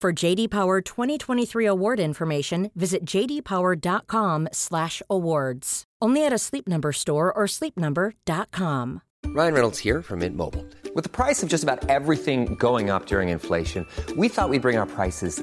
For JD Power 2023 award information, visit jdpower.com/awards. Only at a Sleep Number store or sleepnumber.com. Ryan Reynolds here from Mint Mobile. With the price of just about everything going up during inflation, we thought we'd bring our prices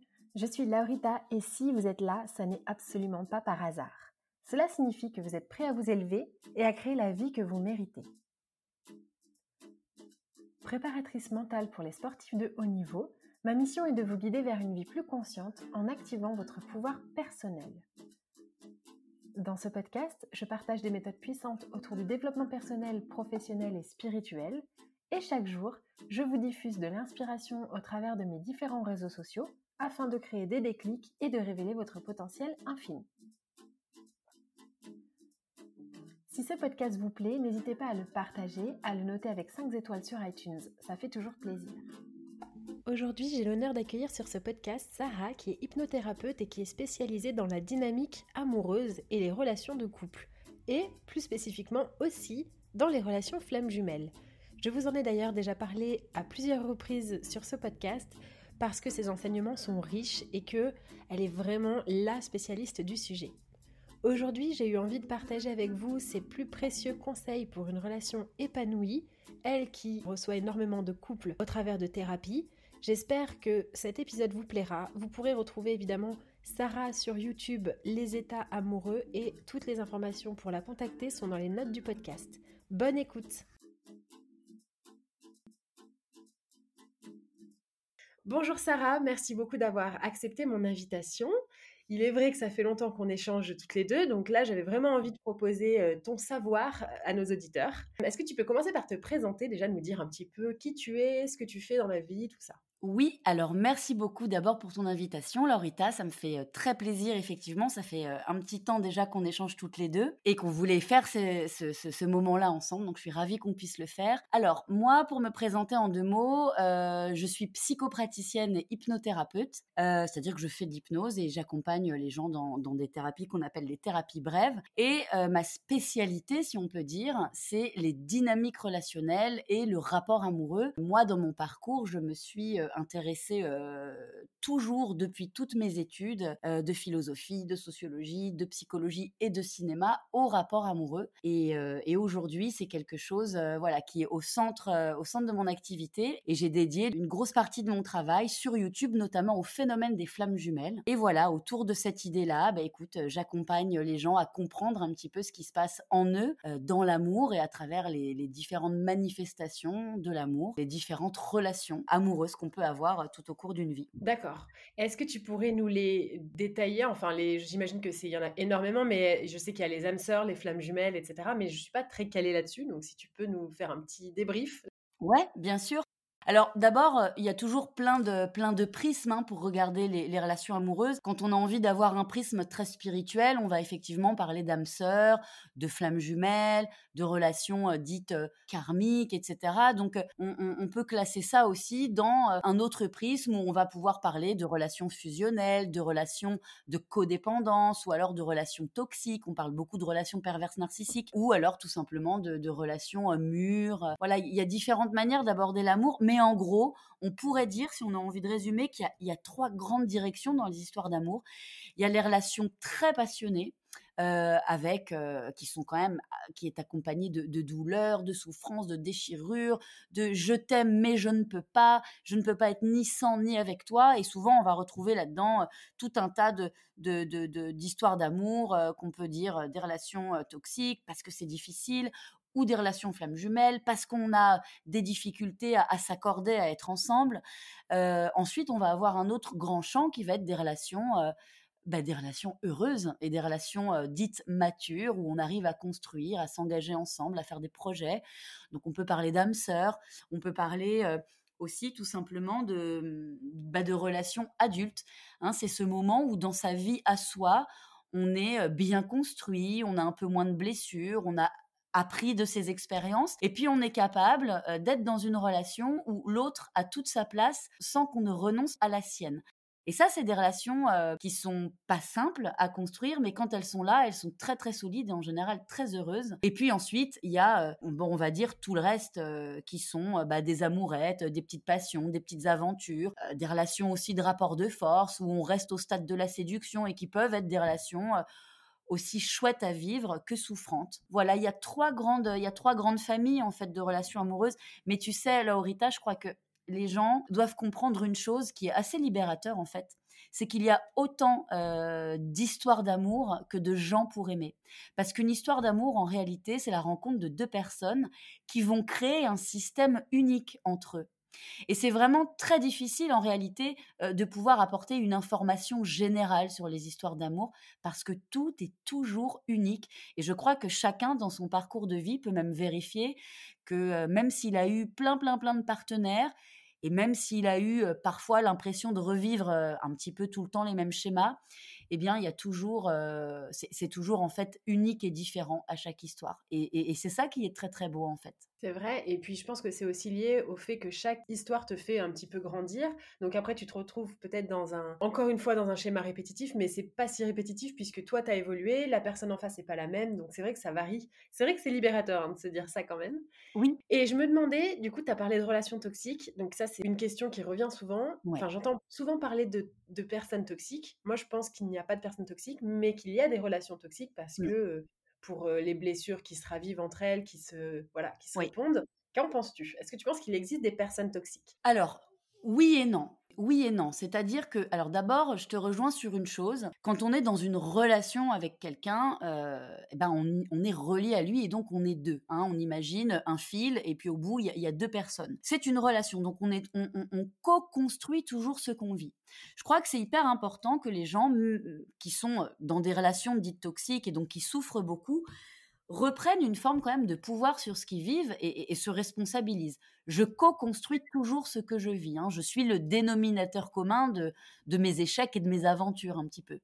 Je suis Laurita et si vous êtes là, ça n'est absolument pas par hasard. Cela signifie que vous êtes prêt à vous élever et à créer la vie que vous méritez. Préparatrice mentale pour les sportifs de haut niveau, ma mission est de vous guider vers une vie plus consciente en activant votre pouvoir personnel. Dans ce podcast, je partage des méthodes puissantes autour du développement personnel, professionnel et spirituel. Et chaque jour, je vous diffuse de l'inspiration au travers de mes différents réseaux sociaux afin de créer des déclics et de révéler votre potentiel infini. Si ce podcast vous plaît, n'hésitez pas à le partager, à le noter avec 5 étoiles sur iTunes, ça fait toujours plaisir. Aujourd'hui, j'ai l'honneur d'accueillir sur ce podcast Sarah, qui est hypnothérapeute et qui est spécialisée dans la dynamique amoureuse et les relations de couple, et plus spécifiquement aussi dans les relations flammes jumelles. Je vous en ai d'ailleurs déjà parlé à plusieurs reprises sur ce podcast parce que ses enseignements sont riches et que elle est vraiment la spécialiste du sujet. Aujourd'hui, j'ai eu envie de partager avec vous ses plus précieux conseils pour une relation épanouie, elle qui reçoit énormément de couples au travers de thérapies. J'espère que cet épisode vous plaira. Vous pourrez retrouver évidemment Sarah sur YouTube, Les états amoureux et toutes les informations pour la contacter sont dans les notes du podcast. Bonne écoute Bonjour Sarah, merci beaucoup d'avoir accepté mon invitation. Il est vrai que ça fait longtemps qu'on échange toutes les deux, donc là j'avais vraiment envie de proposer euh, ton savoir à nos auditeurs. Est-ce que tu peux commencer par te présenter, déjà nous dire un petit peu qui tu es, ce que tu fais dans la vie, tout ça? Oui, alors merci beaucoup d'abord pour ton invitation, Laurita. Ça me fait euh, très plaisir, effectivement. Ça fait euh, un petit temps déjà qu'on échange toutes les deux et qu'on voulait faire ce, moment-là ensemble. Donc je suis ravie qu'on puisse le faire. Alors, moi, pour me présenter en deux mots, euh, je suis psychopraticienne et hypnothérapeute. C'est-à-dire que je fais de l'hypnose et j'accompagne les gens dans, dans, des thérapies qu'on appelle les thérapies brèves. Et ma spécialité, si on peut dire, c'est les dynamiques relationnelles et le rapport amoureux. Moi, dans mon parcours, je me suis intéressée toujours depuis toutes mes études de philosophie, de sociologie, de psychologie et de cinéma au rapport amoureux. Et, aujourd'hui, c'est quelque chose voilà, qui est au centre, au centre de mon activité. Et j'ai dédié une grosse partie de mon travail sur YouTube, notamment au phénomène des flammes jumelles. Et voilà, autour de cette idée-là, bah, écoute, j'accompagne les gens à comprendre un petit peu ce qui se passe en eux, dans l'amour et à travers les, les différentes manifestations de l'amour, les différentes relations amoureuses qu'on peut avoir tout au cours d'une vie. D'accord. Est-ce que tu pourrais nous les détailler? Enfin, les, j'imagine que c'est, il y en a énormément, mais je sais qu'il y a les âmes sœurs, les flammes jumelles, etc. Mais je suis pas très calée là-dessus, donc si tu peux nous faire un petit débrief. Ouais, bien sûr. Alors d'abord, euh, il y a toujours plein de, plein de prismes hein, pour regarder les, relations amoureuses. Quand on a envie d'avoir un prisme très spirituel, on va effectivement parler d'âme sœur, de flammes jumelles, de relations euh, dites euh, karmiques, etc. Donc on, peut classer ça aussi dans un autre prisme où on va pouvoir parler de relations fusionnelles, de relations de codépendance ou alors de relations toxiques. On parle beaucoup de relations perverses narcissiques ou alors tout simplement de, relations mûres. Voilà, il y a différentes manières d'aborder l'amour, en gros, on pourrait dire, si on a envie de résumer, qu'il y, a trois grandes directions dans les histoires d'amour. Il y a les relations très passionnées, euh, avec euh, qui sont quand même ah, qui de, douleurs, de souffrances, de déchirures, de je t'aime mais je ne peux pas, je ne peux pas être ni sans ni avec toi. Et souvent on va retrouver là-dedans euh, tout un tas de d'histoires d'amour qu'on peut dire des relations toxiques parce que c'est difficile ou des relations flammes jumelles, parce qu'on a des difficultés à, s'accorder, à être ensemble. Euh, ensuite, on va avoir un autre grand champ qui va être des relations, euh, bah, des relations heureuses et des relations euh, dites matures où on arrive à construire, à s'engager ensemble, à faire des projets. Donc, on peut parler d'âme sœur, on peut parler aussi tout simplement de, bah, relations adultes. Hein. C'est ce moment où dans sa vie à soi, on est bien construit, on a un peu moins de blessures, on a appris de ses expériences. Et puis on est capable euh, d'être dans une relation où l'autre a toute sa place sans qu'on ne renonce à la sienne. Et ça, c'est des relations euh, qui sont pas simples à construire, mais quand elles sont là, elles sont très très solides et en général très heureuses. Et puis ensuite, il y a, euh, bon, on va dire tout le reste qui sont bah, des amourettes, des petites passions, des petites aventures, des relations aussi de rapport de force où on reste au stade de la séduction et qui peuvent être des relations aussi chouette à vivre que souffrante. Voilà, il y a trois grandes, il y a trois grandes familles en fait de relations amoureuses. Mais tu sais, Laurita, je crois que les gens doivent comprendre une chose qui est assez libérateur en fait. C'est qu'il y a autant euh, d'histoires d'amour que de gens pour aimer. Parce qu'une histoire d'amour, en réalité, c'est la rencontre de deux personnes qui vont créer un système unique entre eux. Et c'est vraiment très difficile en réalité de pouvoir apporter une information générale sur les histoires d'amour parce que tout est toujours unique. Et je crois que chacun dans son parcours de vie peut même vérifier que même s'il a eu plein, plein, plein de partenaires, et même s'il a eu parfois l'impression de revivre un petit peu tout le temps les mêmes schémas, eh bien, il y a toujours, c'est toujours en fait unique et différent à chaque histoire. et c'est ça qui est très très beau en fait. C'est vrai, et puis je pense que c'est aussi lié au fait que chaque histoire te fait un petit peu grandir. Donc après, tu te retrouves peut-être dans un, encore une fois, dans un schéma répétitif, mais c'est pas si répétitif puisque toi, tu as évolué, la personne en face n'est pas la même, donc c'est vrai que ça varie. C'est vrai que c'est libérateur hein, de se dire ça quand même. Oui. Et je me demandais, du coup, tu as parlé de relations toxiques, donc ça, c'est une question qui revient souvent. Enfin, j'entends souvent parler de, de, personnes toxiques. Moi, je pense qu'il n'y a pas de personnes toxiques, mais qu'il y a des relations toxiques parce mmh. que pour les blessures qui se ravivent entre elles, qui se, voilà, qui se répondent. Qu'en penses-tu? Est-ce que tu penses qu'il existe des personnes toxiques? Alors, oui et non. Oui et non. C'est-à-dire que, alors d'abord, je te rejoins sur une chose. Quand on est dans une relation avec quelqu'un, euh, eh ben on, est relié à lui et donc on est deux. Hein. On imagine un fil et puis au bout, il y, a deux personnes. C'est une relation, donc on, est, on, on co-construit toujours ce qu'on vit. Je crois que c'est hyper important que les gens qui sont dans des relations dites toxiques et donc qui souffrent beaucoup reprennent une forme quand même de pouvoir sur ce qu'ils vivent et, se responsabilisent. Je co-construis toujours ce que je vis. Hein. Je suis le dénominateur commun de, de mes échecs et de mes aventures un petit peu.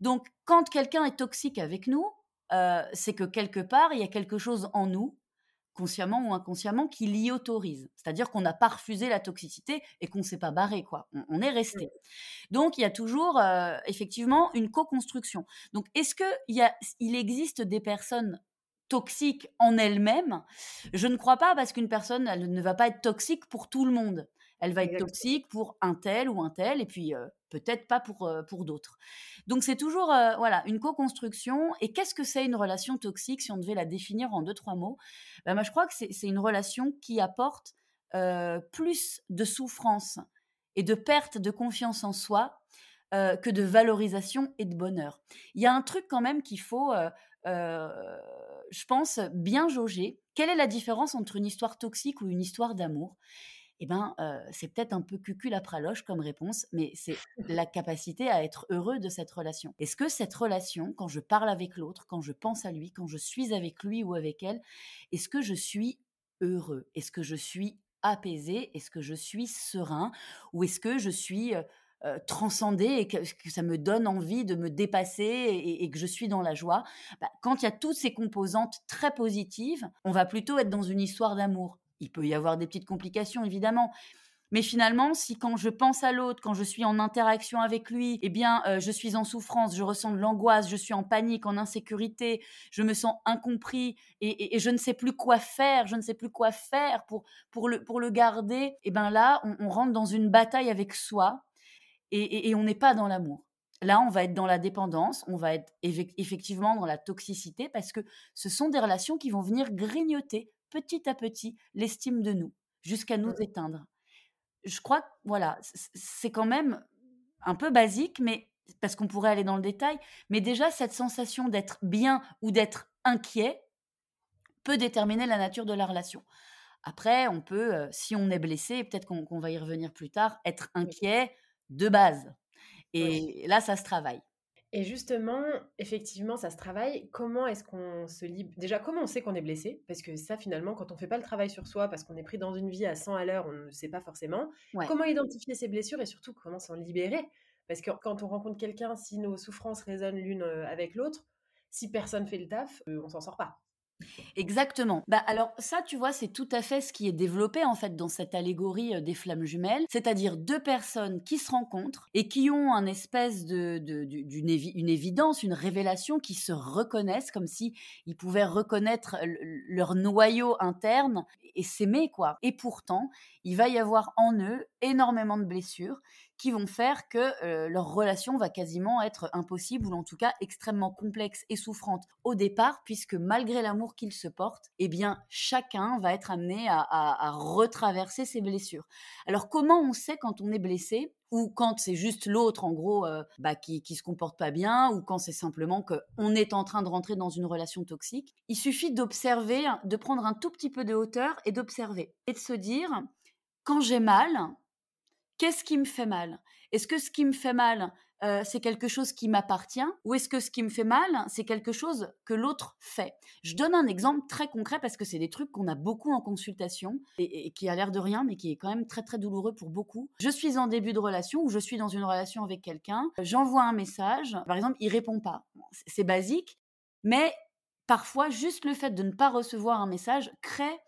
Donc, quand quelqu'un est toxique avec nous, euh, c'est que quelque part, il y a quelque chose en nous consciemment ou inconsciemment, qui l'y autorise. C'est-à-dire qu'on n'a pas refusé la toxicité et qu'on ne s'est pas barré, quoi. On, est resté. Donc, il y a toujours, euh, effectivement, une co-construction. Donc, est-ce qu'il il existe des personnes toxique en elle-même. Je ne crois pas parce qu'une personne, elle ne va pas être toxique pour tout le monde. Elle va être toxique pour un tel ou un tel, et puis euh, peut-être pas pour, euh, pour d'autres. Donc c'est toujours euh, voilà une co-construction. Et qu'est-ce que c'est une relation toxique si on devait la définir en deux, trois mots? Ben, Moi, je crois que c'est une relation qui apporte plus de souffrance et de perte de confiance en soi que de valorisation et de bonheur. Il y a un truc quand même qu'il faut je pense, bien jauger. Quelle est la différence entre une histoire toxique ou une histoire d'amour? Eh ben, c'est peut-être un peu cucul à praloche comme réponse, mais c'est la capacité à être heureux de cette relation. Est-ce que cette relation, quand je parle avec l'autre, quand je pense à lui, quand je suis avec lui ou avec elle, est-ce que je suis heureux? Est-ce que je suis apaisé Est-ce que je suis serein? Ou est-ce que je suis transcendé et que, ça me donne envie de me dépasser et, que je suis dans la joie bah, Quand il y a toutes ces composantes très positives, on va plutôt être dans une histoire d'amour. Il peut y avoir des petites complications, évidemment, mais finalement, si quand je pense à l'autre, quand je suis en interaction avec lui, eh bien, euh, je suis en souffrance, je ressens de l'angoisse, je suis en panique, en insécurité, je me sens incompris et, je ne sais plus quoi faire, je ne sais plus quoi faire pour, pour, le, pour le garder, eh bien là, on, rentre dans une bataille avec soi et, et on n'est pas dans l'amour. Là, on va être dans la dépendance, on va être effectivement dans la toxicité parce que ce sont des relations qui vont venir grignoter petit à petit l'estime de nous jusqu'à nous mmh. éteindre je crois que voilà, c'est quand même un peu basique, mais parce qu'on pourrait aller dans le détail, mais déjà cette sensation d'être bien ou d'être inquiet peut déterminer la nature de la relation. Après, on peut, si on est blessé, peut-être qu'on va y revenir plus tard, être inquiet de base. Et là, ça se travaille. Et justement, effectivement, ça se travaille. Comment est-ce qu'on se libère Déjà, comment on sait qu'on est blessé? Parce que ça, finalement, quand on ne fait pas le travail sur soi, parce qu'on est pris dans une vie à 100 à l'heure, on ne sait pas forcément. Comment identifier ses blessures et surtout comment s'en libérer? Parce que quand on rencontre quelqu'un, si nos souffrances résonnent l'une avec l'autre, si personne fait le taf, on s'en sort pas. Exactement. Bah alors ça, tu vois, c'est tout à fait ce qui est développé en fait dans cette allégorie euh, des flammes jumelles, c'est-à-dire deux personnes qui se rencontrent et qui ont un espèce d'une une évidence, une révélation, qui se reconnaissent comme si ils pouvaient reconnaître leur noyau interne et s'aimer quoi. Et pourtant, il va y avoir en eux énormément de blessures qui vont faire que leur relation va quasiment être impossible ou en tout cas extrêmement complexe et souffrante au départ, puisque malgré l'amour qu'ils se portent, eh bien chacun va être amené à, retraverser ses blessures. Alors comment on sait quand on est blessé ou quand c'est juste l'autre en gros bah, qui, qui se comporte pas bien ou quand c'est simplement qu'on est en train de rentrer dans une relation toxique, il suffit d'observer, de prendre un tout petit peu de hauteur et d'observer et de se dire quand j'ai mal, qu'est-ce qui me fait mal? Est-ce que ce qui me fait mal, euh, c'est quelque chose qui m'appartient ou est-ce que ce qui me fait mal, c'est quelque chose que l'autre fait? Je donne un exemple très concret parce que c'est des trucs qu'on a beaucoup en consultation et, qui a l'air de rien mais qui est quand même très très douloureux pour beaucoup. Je suis en début de relation ou je suis dans une relation avec quelqu'un, j'envoie un message, par exemple, il répond pas. C'est basique, mais parfois juste le fait de ne pas recevoir un message crée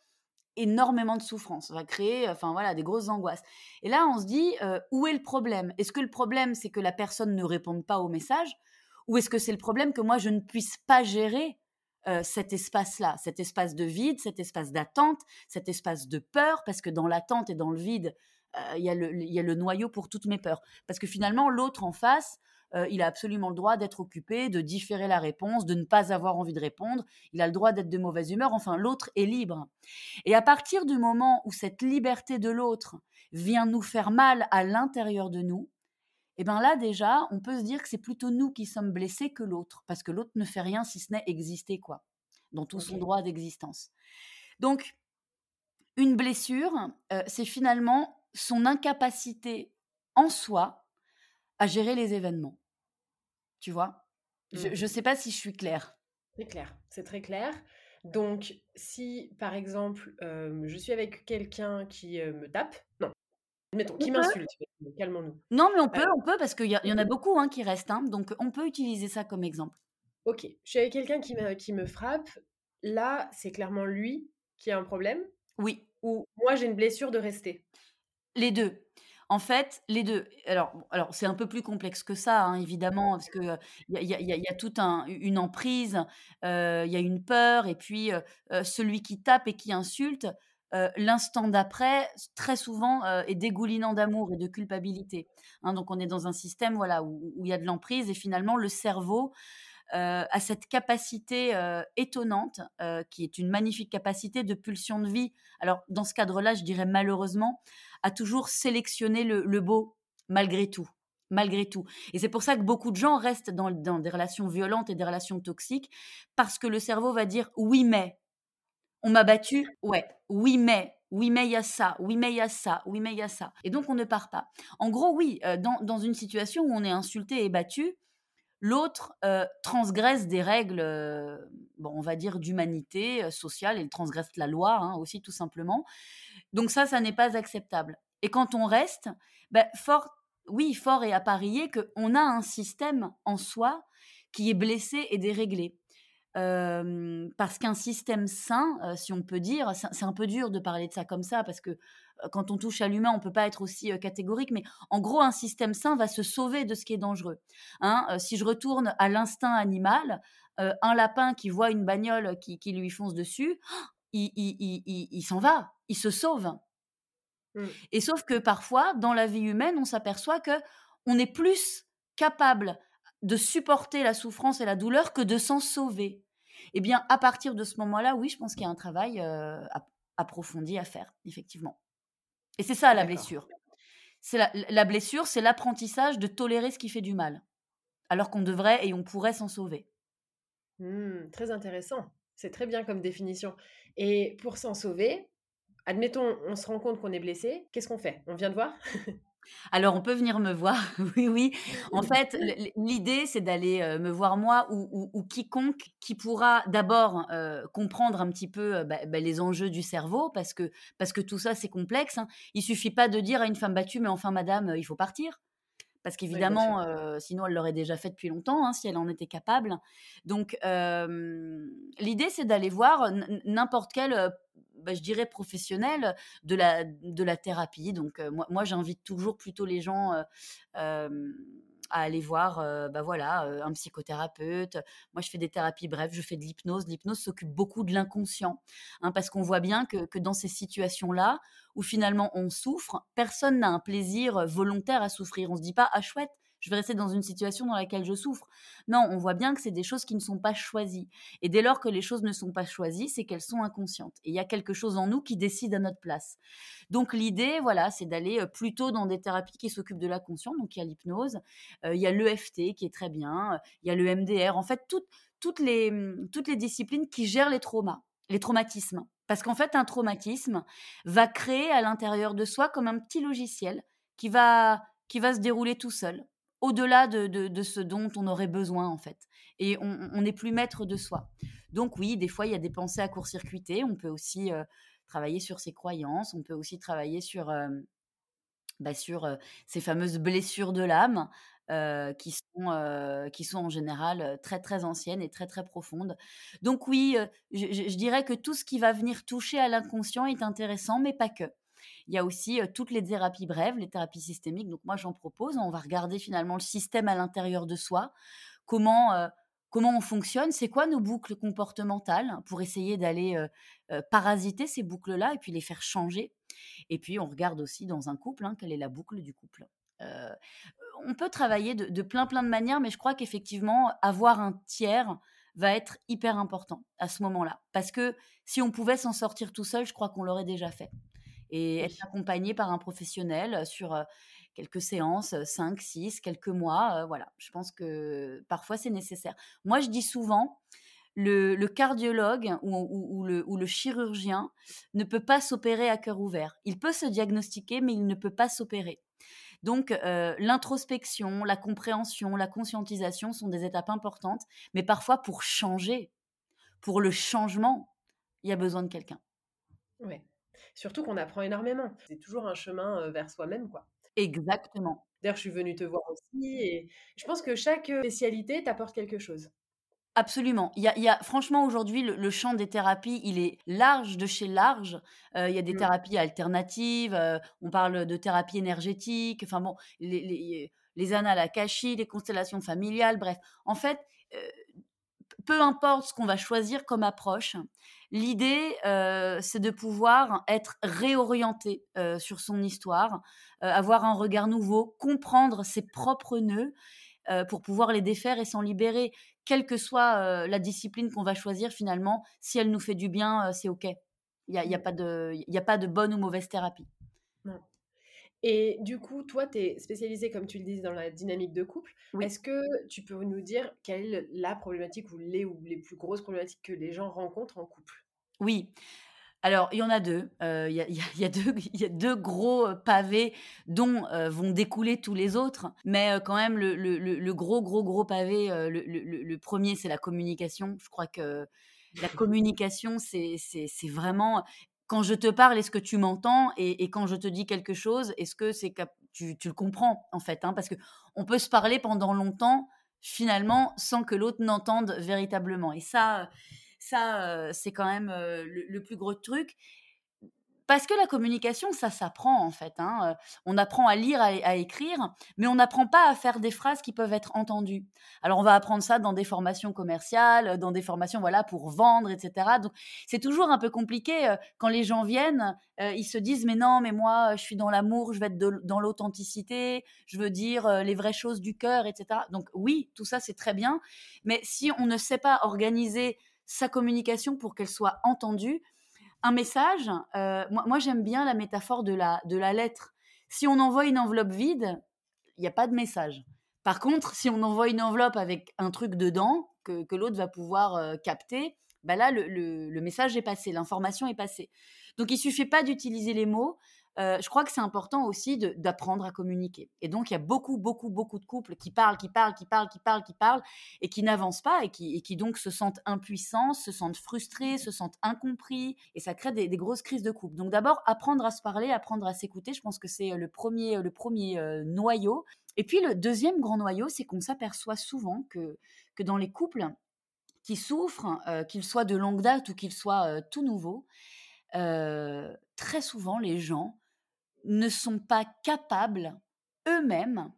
énormément de souffrance, va créer enfin voilà des grosses angoisses. Et là, on se dit où est le problème? Est-ce que le problème c'est que la personne ne réponde pas au message? Ou est-ce que c'est le problème que moi je ne puisse pas gérer cet espace-là, cet espace de vide, cet espace d'attente, cet espace de peur? Parce que dans l'attente et dans le vide, il y, y, a le noyau pour toutes mes peurs. Parce que finalement, l'autre en face, euh, il a absolument le droit d'être occupé, de différer la réponse, de ne pas avoir envie de répondre, il a le droit d'être de mauvaise humeur, enfin l'autre est libre. Et à partir du moment où cette liberté de l'autre vient nous faire mal à l'intérieur de nous, et eh bien là déjà, on peut se dire que c'est plutôt nous qui sommes blessés que l'autre, parce que l'autre ne fait rien si ce n'est exister, quoi, dans tout son droit d'existence. Donc, une blessure, euh, c'est finalement son incapacité en soi à gérer les événements. Tu vois? Je ne mmh. sais pas si je suis claire. C'est clair, c'est très clair. Donc, si par exemple, je suis avec quelqu'un qui me tape, non, mettons, qui m'insulte, calmons-nous. Non, mais on peut, on peut, parce qu'il y, y, en a beaucoup hein, qui restent, hein, donc on peut utiliser ça comme exemple. Ok, je suis avec quelqu'un qui me frappe, là, c'est clairement lui qui a un problème Oui. Ou moi, j'ai une blessure de rester? Les deux. En fait, les deux. Alors, alors c'est un peu plus complexe que ça, hein, évidemment, parce que il y, a, toute une emprise, il y a une peur, et puis celui qui tape et qui insulte, l'instant d'après, très souvent, est dégoulinant d'amour et de culpabilité. Hein. donc, on est dans un système, voilà, où il y a de l'emprise, et finalement, le cerveau a cette capacité étonnante, qui est une magnifique capacité de pulsion de vie. Alors, dans ce cadre-là, je dirais malheureusement, à toujours sélectionner le, beau malgré tout malgré tout. Et c'est pour ça que beaucoup de gens restent dans, des relations violentes et des relations toxiques, parce que le cerveau va dire oui mais, on m'a battu, ouais, oui mais, oui mais il y a ça, oui mais il y a ça, oui mais il y a ça. Et donc on ne part pas. En gros, oui, euh, dans, une situation où on est insulté et battu, L'autre transgresse des règles, bon, on va dire, d'humanité sociale, il transgresse la loi hein, aussi, tout simplement. Donc ça, ça n'est pas acceptable. Et quand on reste, ben, fort, oui, fort et à parier qu'on a un système en soi qui est blessé et déréglé. Parce qu'un système sain, si on peut dire, c'est un peu dur de parler de ça comme ça, parce que quand on touche à l'humain, on peut pas être aussi catégorique, mais en gros, un système sain va se sauver de ce qui est dangereux. Hein. si je retourne à l'instinct animal, un lapin qui voit une bagnole qui, lui fonce dessus, il, s'en va, il se sauve. Mmh. Et sauf que parfois, dans la vie humaine, on s'aperçoit que on est plus capable de supporter la souffrance et la douleur que de s'en sauver. Eh bien, à partir de ce moment-là, oui, je pense qu'il y a un travail approfondi à faire, effectivement. Et c'est ça la blessure. C'est la, blessure, c'est l'apprentissage de tolérer ce qui fait du mal, alors qu'on devrait et on pourrait s'en sauver. Mmh, très intéressant. C'est très bien comme définition. Et pour s'en sauver, admettons, on se rend compte qu'on est blessé, qu'est-ce qu'on fait? On vient de voir? Alors, on peut venir me voir, oui, oui. En fait, l'idée, c'est d'aller me voir moi ou, quiconque qui pourra d'abord comprendre un petit peu bah, bah, les enjeux du cerveau, parce que, parce que tout ça, c'est complexe. Hein. Il suffit pas de dire à une femme battue, mais enfin, madame, il faut partir parce qu'évidemment, sinon elle l'aurait déjà fait depuis longtemps, hein, si elle en était capable. Donc, l'idée, c'est d'aller voir n'importe quel, bah, je dirais, professionnel de la, de la thérapie. Donc, moi, moi j'invite toujours plutôt les gens à aller voir bah voilà, un psychothérapeute. Moi, je fais des thérapies bref, je fais de l'hypnose. L'hypnose s'occupe beaucoup de l'inconscient, hein, parce qu'on voit bien que, que dans ces situations-là, où finalement on souffre, personne n'a un plaisir volontaire à souffrir. On se dit pas, ah chouette, je vais rester dans une situation dans laquelle je souffre. Non, on voit bien que c'est des choses qui ne sont pas choisies. Et dès lors que les choses ne sont pas choisies, c'est qu'elles sont inconscientes. Et il y a quelque chose en nous qui décide à notre place. Donc l'idée, voilà, c'est d'aller plutôt dans des thérapies qui s'occupent de la conscience. Donc il y a l'hypnose, il y a l'EFT qui est très bien, il y a le MDR. En fait, toutes, les, mmh, toutes les disciplines qui gèrent les traumas, les traumatismes. Parce qu'en fait, un traumatisme va créer à l'intérieur de soi comme un petit logiciel qui va, qui va se dérouler tout seul au-delà de, ce dont on aurait besoin en fait. Et on n'est plus maître de soi. Donc oui, des fois, il y a des pensées à court-circuiter. On peut aussi euh, travailler sur ses croyances. On peut aussi travailler sur, euh, bah, sur euh, ces fameuses blessures de l'âme. qui, sont, qui sont en général très très anciennes et très très profondes. Donc oui, je, dirais que tout ce qui va venir toucher à l'inconscient est intéressant, mais pas que. Il y a aussi toutes les thérapies brèves, les thérapies systémiques. Donc moi, j'en propose. On va regarder finalement le système à l'intérieur de soi, comment comment on fonctionne, c'est quoi nos boucles comportementales pour essayer d'aller parasiter ces boucles-là et puis les faire changer? Et puis on regarde aussi dans un couple, hein, quelle est la boucle du couple. on peut travailler de, de, plein plein de manières, mais je crois qu'effectivement, avoir un tiers va être hyper important à ce moment-là. Parce que si on pouvait s'en sortir tout seul, je crois qu'on l'aurait déjà fait et être accompagné par un professionnel sur quelques séances, 5, 6, quelques mois. voilà, je pense que parfois c'est nécessaire. Moi, je dis souvent, le, cardiologue ou, le, ou, le, chirurgien ne peut pas s'opérer à cœur ouvert. Il peut se diagnostiquer, mais il ne peut pas s'opérer. Donc, l'introspection, la compréhension, la conscientisation sont des étapes importantes, mais parfois pour changer, pour le changement, il y a besoin de quelqu'un. Oui. Surtout qu'on apprend énormément. C'est toujours un chemin vers soi-même, quoi. Exactement. D'ailleurs, je suis venue te voir aussi et je pense que chaque spécialité t'apporte quelque chose. Absolument. Il y a, franchement aujourd'hui le, champ des thérapies, il est large de chez large. il y a des mmh. thérapies alternatives. on parle de thérapie énergétique. Enfin bon, les, les, les annales les constellations familiales. Bref, en fait, peu importe ce qu'on va choisir comme approche, l'idée, euh, c'est de pouvoir être réorienté euh, sur son histoire, euh, avoir un regard nouveau, comprendre ses propres nœuds pour pouvoir les défaire et s'en libérer, quelle que soit la discipline qu'on va choisir finalement. Si elle nous fait du bien, c'est OK. Il n'y a, y a, mmh. pas de, a pas de bonne ou mauvaise thérapie. Et du coup, toi, tu es spécialisée, comme tu le dis, dans la dynamique de couple. Est-ce que tu peux nous dire quelle est la problématique ou les, ou les plus grosses problématiques que les gens rencontrent en couple? Oui. alors, il y en a deux. Il y, a, deux, y a deux gros pavés dont vont découler tous les autres. Mais quand même, le, gros, gros, gros pavé, le, premier, c'est la communication. Je crois que la communication, c'est vraiment quand je te parle, est-ce que tu m'entends et, quand je te dis quelque chose, est-ce que c'est tu, tu le comprends en fait hein? Parce que on peut se parler pendant longtemps finalement sans que l'autre n'entende véritablement. Et ça, ça, c'est quand même le, plus gros truc. Parce que la communication, ça s'apprend en fait. Hein. On apprend à lire, à, écrire, mais on n'apprend pas à faire des phrases qui peuvent être entendues. Alors on va apprendre ça dans des formations commerciales, dans des formations voilà pour vendre, etc. Donc c'est toujours un peu compliqué quand les gens viennent. ils se disent mais non, mais moi je suis dans l'amour, je vais être dans l'authenticité, je veux dire les vraies choses du cœur, etc. Donc oui, tout ça c'est très bien, mais si on ne sait pas organiser sa communication pour qu'elle soit entendue, un message, euh, moi, j'aime bien la métaphore de la, lettre. Si on envoie une enveloppe vide, il n'y a pas de message. Par contre, si on envoie une enveloppe avec un truc dedans que, que l'autre va pouvoir euh, capter, bah là, le, le, message est passé, l'information est passée. Donc, il suffit pas d'utiliser les mots, je crois que c'est important aussi d'apprendre à communiquer. Et donc, il y a beaucoup, beaucoup, beaucoup de couples qui parlent, qui parlent, qui parlent, qui parlent, qui parlent, et qui n'avancent pas, et qui, donc se sentent impuissants, se sentent frustrés, se sentent incompris, et ça crée des, grosses crises de couple. Donc d'abord, apprendre à se parler, apprendre à s'écouter, je pense que c'est le premier, le premier noyau. Et puis le deuxième grand noyau, c'est qu'on s'aperçoit souvent que, que dans les couples qui souffrent, qu'ils soient de longue date ou qu'ils soient tout nouveaux, très souvent les gens ne sont pas capables eux-mêmes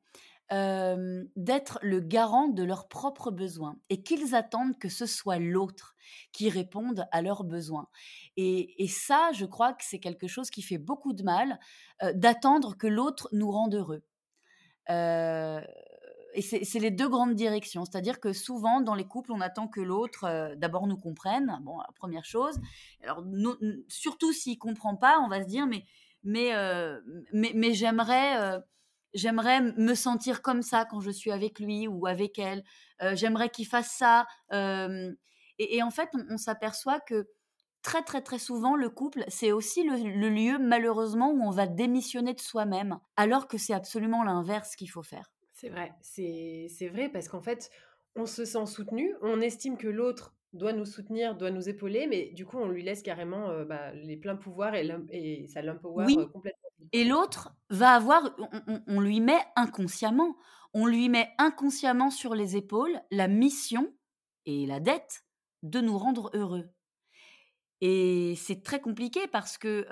d'être le garant de leurs propres besoins et qu'ils attendent que ce soit l'autre qui réponde à leurs besoins. Et, ça, je crois que c'est quelque chose qui fait beaucoup de mal, d'attendre que l'autre nous rende heureux. et c'est les deux grandes directions. C'est-à-dire que souvent, dans les couples, on attend que l'autre, d'abord, nous comprenne. Bon, première chose. Alors, surtout s'il ne comprend pas, on va se dire, mais mais, euh, mais, mais j'aimerais euh, j'aimerais me sentir comme ça quand je suis avec lui ou avec elle. Euh, j'aimerais qu'il fasse ça. Et, en fait, on, s'aperçoit que très très très souvent, le couple, c'est aussi le, lieu malheureusement où on va démissionner de soi-même, alors que c'est absolument l'inverse qu'il faut faire. C'est vrai, c'est vrai parce qu'en fait, on se sent soutenu, on estime que l'autre doit nous soutenir, doit nous épauler, mais du coup, on lui laisse carrément euh, bah, les pleins pouvoirs et, et ça l'empower oui. Euh, complètement. Et l'autre va avoir, on, lui met inconsciemment, on lui met inconsciemment sur les épaules la mission et la dette de nous rendre heureux. Et c'est très compliqué parce que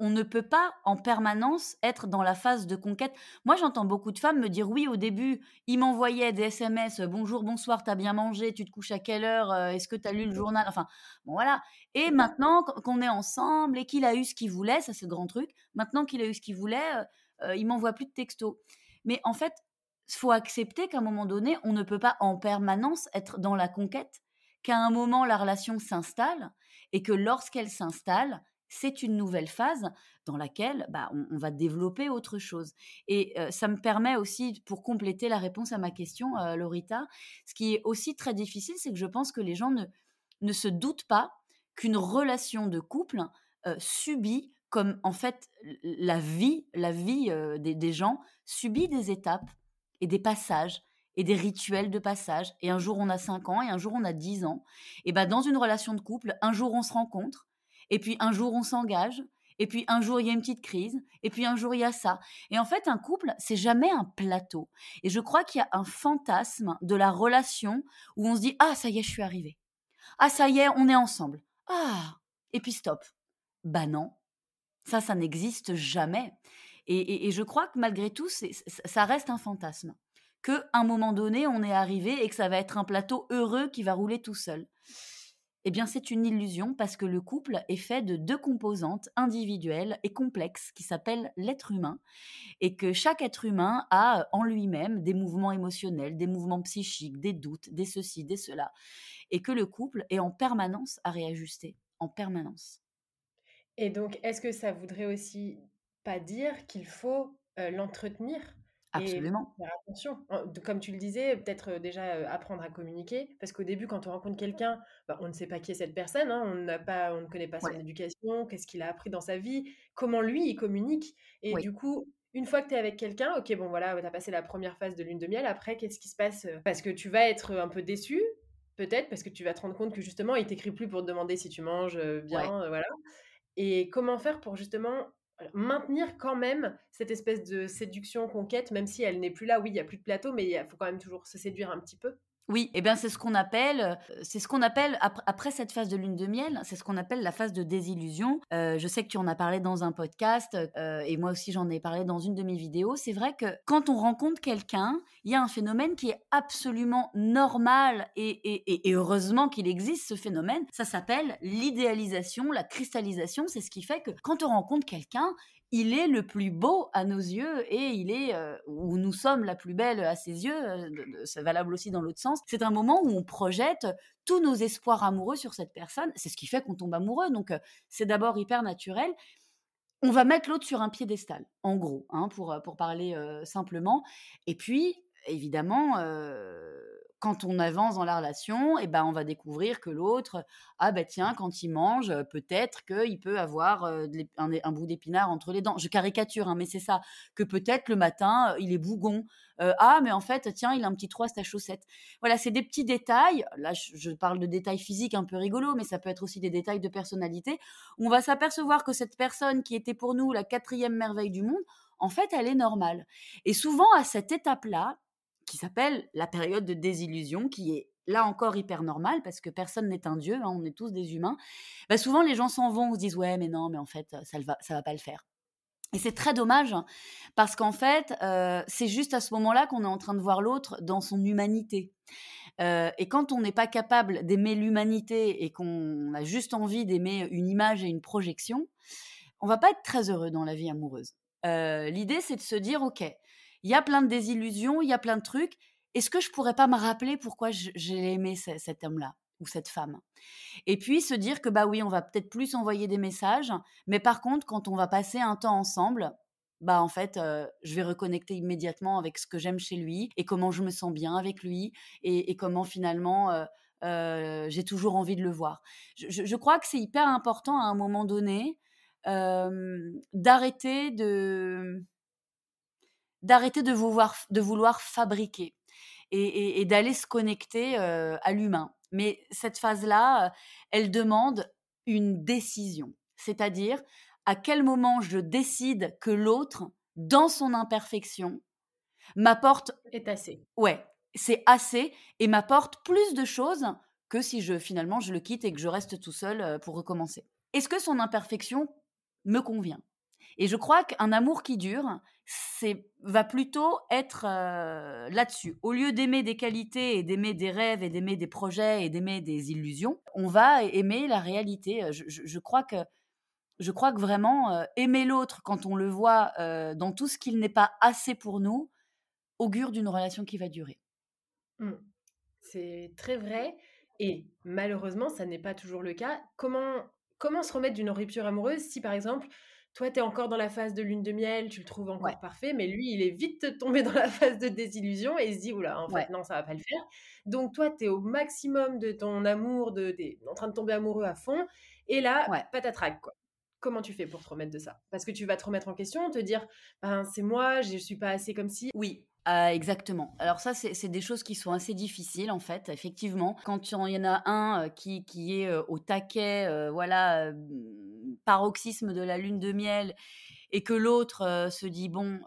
on ne peut pas en permanence être dans la phase de conquête. Moi, j'entends beaucoup de femmes me dire oui, au début, ils m'envoyaient des SMS bonjour, bonsoir, t'as bien mangé, tu te couches à quelle heure, est-ce que t'as lu le journal, enfin bon voilà. Et maintenant qu'on est ensemble et qu'il a eu ce qu'il voulait, ça c'est le grand truc. Maintenant qu'il a eu ce qu'il voulait, il m'envoie plus de textos. Mais en fait, il faut accepter qu'à un moment donné, on ne peut pas en permanence être dans la conquête. Qu'à un moment, la relation s'installe et que lorsqu'elle s'installe, c'est une nouvelle phase dans laquelle bah, on, va développer autre chose. Et ça me permet aussi, pour compléter la réponse à ma question, Lorita, ce qui est aussi très difficile, c'est que je pense que les gens ne, se doutent pas qu'une relation de couple subit, comme en fait la vie, la vie des gens subit des étapes et des passages et des rituels de passage. Et un jour, on a 5 ans et un jour, on a 10 ans. Et ben, dans une relation de couple, un jour, on se rencontre. Et puis, un jour, on s'engage. Et puis, un jour, il y a une petite crise. Et puis, un jour, il y a ça. Et en fait, un couple, c'est jamais un plateau. Et je crois qu'il y a un fantasme de la relation où on se dit Ah, ça y est, je suis arrivée. Ah, ça y est, on est ensemble. Ah, et puis stop. Bah non. Ça, ça n'existe jamais. Et, et, je crois que malgré tout, ça reste un fantasme qu'à un moment donné, on est arrivé et que ça va être un plateau heureux qui va rouler tout seul. Eh bien, c'est une illusion parce que le couple est fait de deux composantes individuelles et complexes qui s'appellent l'être humain et que chaque être humain a en lui-même des mouvements émotionnels, des mouvements psychiques, des doutes, des ceci, des cela et que le couple est en permanence à réajuster, en permanence. Et donc, est-ce que ça voudrait aussi pas dire qu'il faut euh, l'entretenir? Absolument. faire attention. Comme tu le disais, peut-être déjà apprendre à communiquer. Parce qu'au début, quand on rencontre quelqu'un, bah, on ne sait pas qui est cette personne. Hein, on, n'a pas, on ne connaît pas son éducation, qu'est-ce qu'il a appris dans sa vie, comment lui, il communique. Et du coup, une fois que tu es avec quelqu'un, ok, bon voilà, tu as passé la première phase de lune de miel. Après, qu'est-ce qui se passe Parce que tu vas être un peu déçu, peut-être, parce que tu vas te rendre compte que justement, il t'écrit plus pour te demander si tu manges bien. voilà. Et comment faire pour justement maintenir quand même cette espèce de séduction conquête, même si elle n'est plus là. Oui, il y a plus de plateau, mais il faut quand même toujours se séduire un petit peu. Oui, et eh bien c'est ce qu'on appelle, euh, c'est ce qu'on appelle après, cette phase de lune de miel, c'est ce qu'on appelle la phase de désillusion. Euh, je sais que tu en as parlé dans un podcast euh, et moi aussi j'en ai parlé dans une de mes vidéos. C'est vrai que quand on rencontre quelqu'un, il y a un phénomène qui est absolument normal et, et heureusement qu'il existe ce phénomène. Ça s'appelle l'idéalisation, la cristallisation. C'est ce qui fait que quand on rencontre quelqu'un, il est le plus beau à nos yeux et il est, euh, où nous sommes la plus belle à ses yeux, euh, c'est valable aussi dans l'autre sens. C'est un moment où on projette tous nos espoirs amoureux sur cette personne. C'est ce qui fait qu'on tombe amoureux. Donc, euh, c'est d'abord hyper naturel. On va mettre l'autre sur un piédestal, en gros, hein, pour, pour parler simplement. Et puis, évidemment, quand on avance dans la relation, et eh ben on va découvrir que l'autre, ah ben tiens, quand il mange, peut-être qu'il peut avoir un, bout d'épinard entre les dents. Je caricature, hein, mais c'est ça. Que peut-être le matin, il est bougon. ah, mais en fait, tiens, il a un petit trou à sa chaussette. Voilà, c'est des petits détails. Là, je, parle de détails physiques un peu rigolos, mais ça peut être aussi des détails de personnalité. On va s'apercevoir que cette personne qui était pour nous la quatrième merveille du monde, en fait, elle est normale. Et souvent, à cette étape-là, qui s'appelle la période de désillusion, qui est là encore hyper normale parce que personne n'est un dieu, hein, on est tous des humains. Bah souvent les gens s'en vont, on se disent ouais mais non mais en fait ça ne va ça va pas le faire. Et c'est très dommage parce qu'en fait c'est juste à ce moment-là qu'on est en train de voir l'autre dans son humanité. Et quand on n'est pas capable d'aimer l'humanité et qu'on a juste envie d'aimer une image et une projection, on va pas être très heureux dans la vie amoureuse. L'idée c'est de se dire ok il y a plein de désillusions, il y a plein de trucs. Est-ce que je pourrais pas me rappeler pourquoi j'ai aimé cet homme-là ou cette femme? Et puis se dire que bah oui, on va peut-être plus envoyer des messages, mais par contre, quand on va passer un temps ensemble, bah en fait, je vais reconnecter immédiatement avec ce que j'aime chez lui et comment je me sens bien avec lui et, comment finalement j'ai toujours envie de le voir. Je, crois que c'est hyper important à un moment donné d'arrêter de d'arrêter de vouloir, de vouloir fabriquer et, d'aller se connecter à l'humain. Mais cette phase-là, elle demande une décision. C'est-à-dire à quel moment je décide que l'autre, dans son imperfection, m'apporte... Est assez. Ouais, c'est assez et m'apporte plus de choses que si je finalement je le quitte et que je reste tout seul pour recommencer. Est-ce que son imperfection me convient? Et je crois qu'un amour qui dure, c'est va plutôt être euh, là-dessus. Au lieu d'aimer des qualités et d'aimer des rêves et d'aimer des projets et d'aimer des illusions, on va aimer la réalité. Euh, je, crois que je crois que vraiment euh, aimer l'autre quand on le voit dans tout ce qu'il n'est pas assez pour nous augure d'une relation qui va durer. Mmh. C'est très vrai et malheureusement ça n'est pas toujours le cas. Comment comment se remettre d'une rupture amoureuse si par exemple toi, tu es encore dans la phase de lune de miel, tu le trouves encore parfait, mais lui, il est vite tombé dans la phase de désillusion et il se dit, oula, en fait, non, ça va pas le faire. Donc, toi, tu es au maximum de ton amour, de, es en train de tomber amoureux à fond, et là, patatrac, quoi. Comment tu fais pour te remettre de ça? Parce que tu vas te remettre en question, te dire, ben, c'est moi, je suis pas assez comme si. Oui, exactement. Alors ça, c'est des choses qui sont assez difficiles en fait, effectivement. Quand il y en a un qui, qui est au taquet, euh, voilà, paroxysme de la lune de miel, et que l'autre se dit, bon,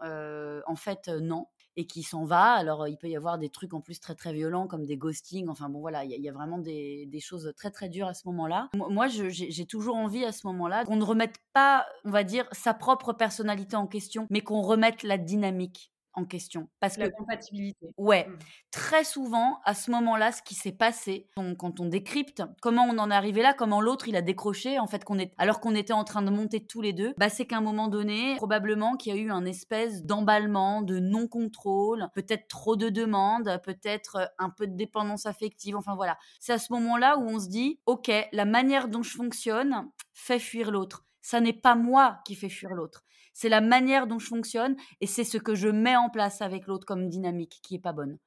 en fait, non, et qui s'en va. Alors, il peut y avoir des trucs en plus très très violents comme des ghostings. Enfin bon, voilà, il y, a vraiment des, des, choses très très dures à ce moment-là. Moi, j'ai toujours envie à ce moment-là qu'on ne remette pas, on va dire, sa propre personnalité en question, mais qu'on remette la dynamique en question. Parce la compatibilité. Ouais. Mmh. Très souvent, à ce moment-là, ce qui s'est passé, quand on décrypte comment on en est arrivé là, comment l'autre il a décroché, en fait, qu'on est, alors qu'on était en train de monter tous les deux, bah, c'est qu'à un moment donné, probablement qu'il y a eu un espèce d'emballement, de non-contrôle, peut-être trop de demandes, peut-être euh, un peu de dépendance affective, enfin voilà. C'est à ce moment-là où on se dit, ok, la manière dont je fonctionne fait fuir l'autre. Ça n'est pas moi qui fait fuir l'autre C'est la manière dont je fonctionne et c'est ce que je mets en place avec l'autre comme dynamique qui est pas bonne.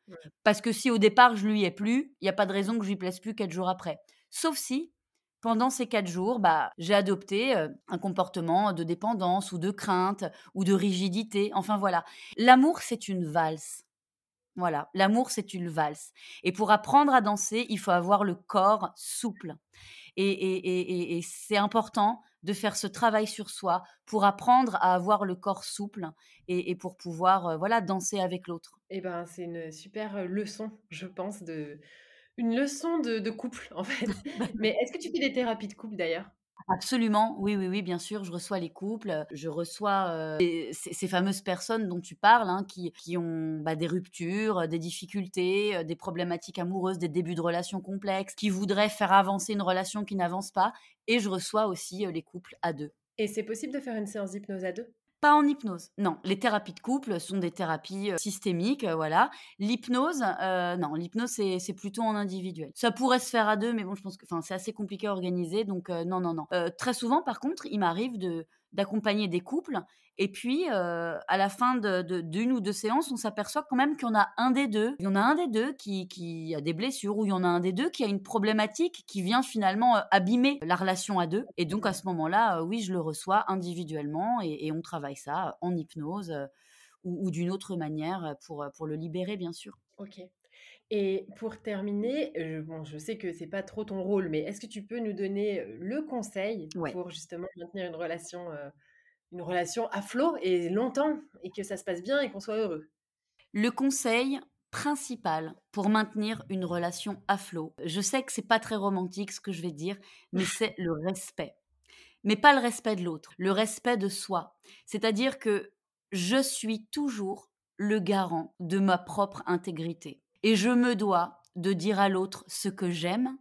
Parce que si au départ je lui ai plus, il n'y a pas de raison que je lui plaise plus quatre jours après. Sauf si pendant ces quatre jours, bah, j'ai adopté un comportement de dépendance ou de crainte ou de rigidité. Enfin voilà. L'amour, c'est une valse. Voilà, l'amour, c'est une valse. Et pour apprendre à danser, il faut avoir le corps souple. Et, c'est important de faire ce travail sur soi pour apprendre à avoir le corps souple et, pour pouvoir voilà danser avec l'autre. Eh ben, c'est une super leçon, je pense, de une leçon de, de couple en fait. Mais est-ce que tu fais des thérapies de couple d'ailleurs? Absolument, oui, oui, oui, bien sûr, je reçois les couples, je reçois ces, fameuses personnes dont tu parles, hein, qui, qui, ont bah, des ruptures, des difficultés, des problématiques amoureuses, des débuts de relations complexes, qui voudraient faire avancer une relation qui n'avance pas, et je reçois aussi les couples à deux. Et c'est possible de faire une séance d'hypnose à deux? Pas en hypnose. Non, les thérapies de couple sont des thérapies systémiques, voilà. L'hypnose, non, l'hypnose c'est plutôt en individuel. Ça pourrait se faire à deux, mais bon, je pense que, c'est assez compliqué à organiser, donc non, non, non. très souvent, par contre, il m'arrive de d'accompagner des couples et puis, à la fin d'une ou deux séances, on s'aperçoit quand même qu'il y en a un des deux, il y en a un des deux qui, a des blessures, ou il y en a un des deux qui a une problématique qui vient finalement abîmer la relation à deux. Et donc, à ce moment-là, oui, je le reçois individuellement et, on travaille ça en hypnose ou, d'une autre manière pour, pour le libérer, bien sûr. Ok. Et pour terminer, je, bon, je sais que c'est pas trop ton rôle, mais est-ce que tu peux nous donner le conseil pour justement maintenir une relation une relation à flot et longtemps et que ça se passe bien et qu'on soit heureux? Le conseil principal pour maintenir une relation à flot, je sais que c'est pas très romantique ce que je vais dire, mais c'est le respect. Mais pas le respect de l'autre, le respect de soi. C'est-à-dire que je suis toujours le garant de ma propre intégrité. Et je me dois de dire à l'autre ce que j'aime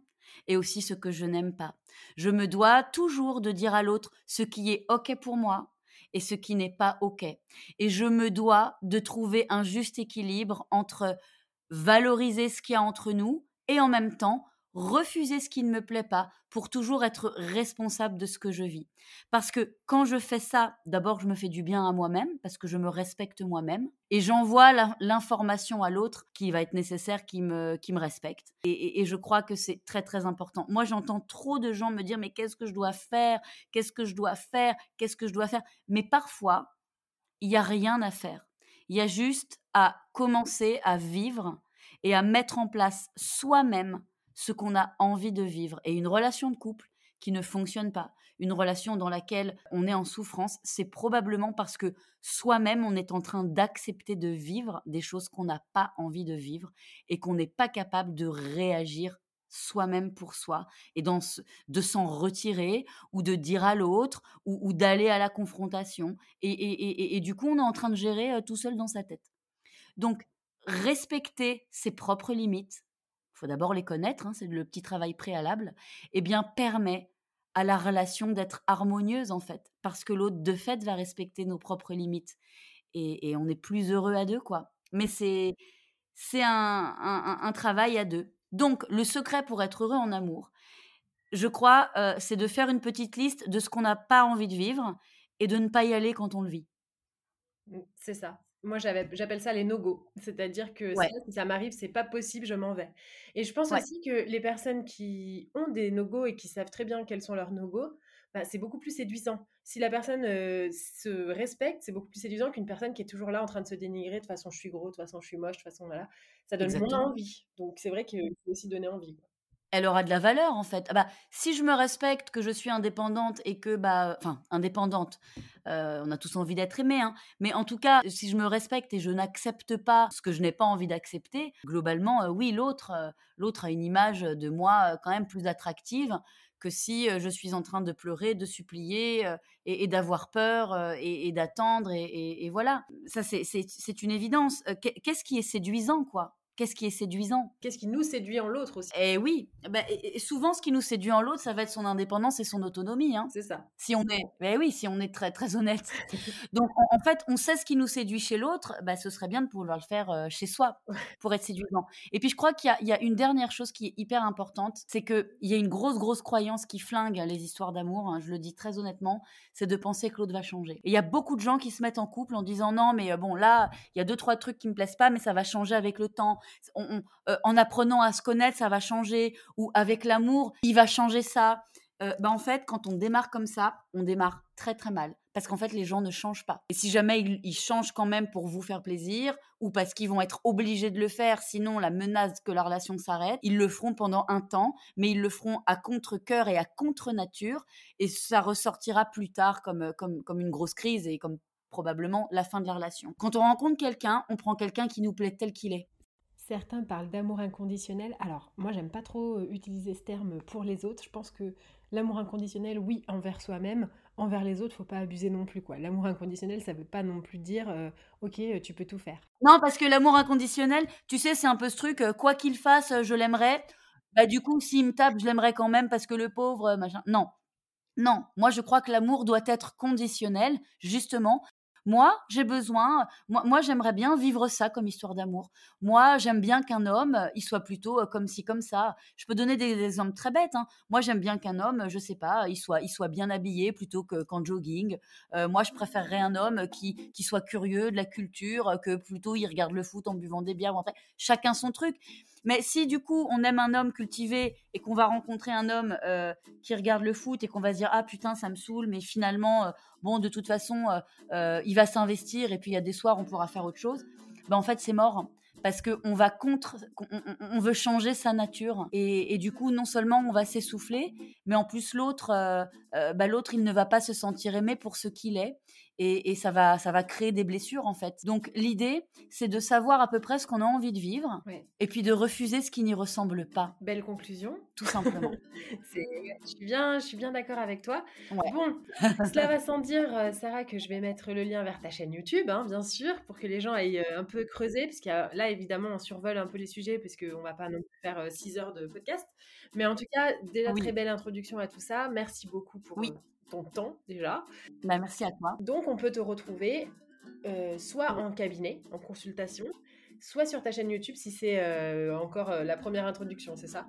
et aussi ce que je n'aime pas. Je me dois toujours de dire à l'autre ce qui est OK pour moi et ce qui n'est pas OK. Et je me dois de trouver un juste équilibre entre valoriser ce qu'il y a entre nous et en même temps refuser ce qui ne me plaît pas pour toujours être responsable de ce que je vis. Parce que quand je fais ça, d'abord, je me fais du bien à moi-même, parce que je me respecte moi-même, et j'envoie l'information à l'autre qui va être nécessaire, qui me, qui me respecte. Et, et je crois que c'est très, très important. Moi, j'entends trop de gens me dire, mais qu'est-ce que je dois faire? Qu'est-ce que je dois faire? Qu'est-ce que je dois faire? Mais parfois, il n'y a rien à faire. Il y a juste à commencer à vivre et à mettre en place soi-même ce qu'on a envie de vivre. Et une relation de couple qui ne fonctionne pas, une relation dans laquelle on est en souffrance, c'est probablement parce que soi-même, on est en train d'accepter de vivre des choses qu'on n'a pas envie de vivre et qu'on n'est pas capable de réagir soi-même pour soi et de s'en retirer ou de dire à l'autre ou, d'aller à la confrontation. Et, et, du coup, on est en train de gérer euh, tout seul dans sa tête. Donc, respecter ses propres limites, faut d'abord les connaître, hein, c'est le petit travail préalable, eh bien permet à la relation d'être harmonieuse en fait, parce que l'autre de fait va respecter nos propres limites et, on est plus heureux à deux quoi. Mais c'est c'est un, travail à deux. Donc le secret pour être heureux en amour, je crois, euh, c'est de faire une petite liste de ce qu'on n'a pas envie de vivre et de ne pas y aller quand on le vit. Mmh, c'est ça. Moi, j'appelle ça les no-go. C'est-à-dire que si ça m'arrive, c'est pas possible, je m'en vais. Et je pense aussi que les personnes qui ont des no-go et qui savent très bien quels sont leurs no-go, bah, c'est beaucoup plus séduisant. Si la personne se respecte, c'est beaucoup plus séduisant qu'une personne qui est toujours là en train de se dénigrer. De toute façon, je suis gros, de toute façon, je suis moche, de toute façon, voilà. Ça donne moins envie. Donc, c'est vrai qu'il faut aussi donner envie elle aura de la valeur en fait. Ah bah, si je me respecte, que je suis indépendante et que, bah, enfin, indépendante, euh, on a tous envie d'être aimé, hein, mais en tout cas, si je me respecte et je n'accepte pas ce que je n'ai pas envie d'accepter, globalement, euh, oui, l'autre, euh, l'autre a une image de moi quand même plus attractive que si je suis en train de pleurer, de supplier et, d'avoir peur et, d'attendre et, voilà. Ça, c'est une évidence. Qu'est-ce qui est séduisant, quoi? Qu'est-ce qui est séduisant? Qu'est-ce qui nous séduit en l'autre aussi Et oui, bah, et, souvent ce qui nous séduit en l'autre, ça va être son indépendance et son autonomie. Hein. C'est ça. Si on est, ben oui, si on est très très honnête. Donc en, fait, on sait ce qui nous séduit chez l'autre, bah, ce serait bien de pouvoir le faire euh, chez soi pour être séduisant. Et puis je crois qu'il y, a une dernière chose qui est hyper importante, c'est qu'il y a une grosse grosse croyance qui flingue les histoires d'amour. Hein, je le dis très honnêtement, c'est de penser que l'autre va changer. Et il y a beaucoup de gens qui se mettent en couple en disant non, mais euh, bon là, il y a deux trois trucs qui me plaisent pas, mais ça va changer avec le temps. Euh, en apprenant à se connaître, ça va changer. Ou avec l'amour, il va changer ça. Euh, bah en fait, quand on démarre comme ça, on démarre très très mal. Parce qu'en fait, les gens ne changent pas. Et si jamais ils, changent quand même pour vous faire plaisir, ou parce qu'ils vont être obligés de le faire, sinon la menace que la relation s'arrête, ils le feront pendant un temps, mais ils le feront à contre-coeur et à contre-nature, et ça ressortira plus tard comme, comme, comme une grosse crise et comme probablement la fin de la relation. Quand on rencontre quelqu'un, on prend quelqu'un qui nous plaît tel qu'il est. Certains parlent d'amour inconditionnel. Alors, moi, j'aime pas trop euh, utiliser ce terme pour les autres. Je pense que l'amour inconditionnel, oui, envers soi-même, envers les autres, faut pas abuser non plus, quoi. L'amour inconditionnel, ça veut pas non plus dire, euh, ok, euh, tu peux tout faire. Non, parce que l'amour inconditionnel, tu sais, c'est un peu ce truc, quoi qu'il fasse, je l'aimerais. Bah, du coup, s'il me tape, je l'aimerais quand même parce que le pauvre, machin. Non. Non, moi je crois que l'amour doit être conditionnel, justement, moi, j'ai besoin, moi, j'aimerais bien vivre ça comme histoire d'amour. Moi, j'aime bien qu'un homme, euh, il soit plutôt euh, comme ci, comme ça. Je peux donner des, exemples très bêtes. Hein. Moi, j'aime bien qu'un homme, je sais pas, il soit, il soit bien habillé plutôt que, qu'en jogging. Euh, moi, je préférerais un homme qui, qui soit curieux de la culture, que plutôt il regarde le foot en buvant des bières. Chacun son truc. Mais si du coup on aime un homme cultivé et qu'on va rencontrer un homme euh, qui regarde le foot et qu'on va se dire ah putain ça me saoule, mais finalement euh, bon de toute façon euh, il va s'investir et puis il y a des soirs on pourra faire autre chose, ben en fait c'est mort parce qu'on va contre, on, veut changer sa nature. Et, du coup non seulement on va s'essouffler, mais en plus l'autre, bah, l'autre il ne va pas se sentir aimé pour ce qu'il est et, ça, va, ça va créer des blessures en fait. Donc l'idée, c'est de savoir à peu près ce qu'on a envie de vivre et puis de refuser ce qui n'y ressemble pas. Belle conclusion. Tout simplement. je suis bien, je suis bien d'accord avec toi. Bon, cela va sans dire, euh, Sarah, que je vais mettre le lien vers ta chaîne YouTube, hein, bien sûr, pour que les gens aillent euh, un peu creuser, parce que là, évidemment, on survole un peu les sujets, parce qu'on va pas non plus faire 6 euh, heures de podcast. Mais en tout cas, déjà très belle introduction à tout ça. Merci beaucoup pour oui ton temps déjà. Bah, merci à toi. Donc on peut te retrouver euh, soit en cabinet, en consultation, soit sur ta chaîne YouTube si c'est euh, encore euh, la première introduction, c'est ça?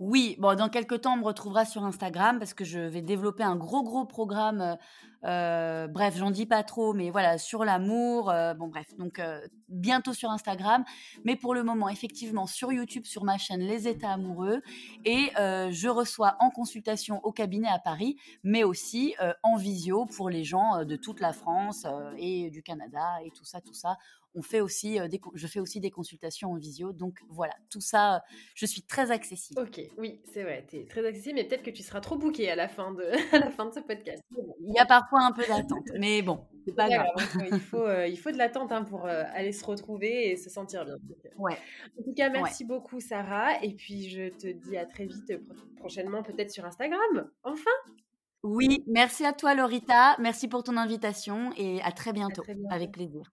Oui, bon, dans quelques temps, on me retrouvera sur Instagram parce que je vais développer un gros, gros programme euh, bref, j'en dis pas trop, mais voilà, sur l'amour. Euh, bon, bref, donc euh, bientôt sur Instagram. Mais pour le moment, effectivement, sur YouTube, sur ma chaîne Les États amoureux. Et je reçois en consultation au cabinet à Paris, mais aussi en visio pour les gens de toute la France et du Canada et tout ça, tout ça on fait aussi des, je fais aussi des consultations en visio. Donc voilà, tout ça, je suis très accessible. Ok, oui, c'est vrai, tu es très accessible, mais peut-être que tu seras trop booké à la fin de, à la fin de ce podcast. Il y a parfois un peu d'attente. Mais bon, c'est pas grave. il, faut, euh, il faut de l'attente hein, pour euh, aller se retrouver et se sentir bien. Ouais. En tout cas, merci beaucoup, Sarah. Et puis, je te dis à très vite, prochainement, peut-être sur Instagram. Enfin Oui, merci à toi, Lorita. Merci pour ton invitation et À très bientôt. Avec plaisir.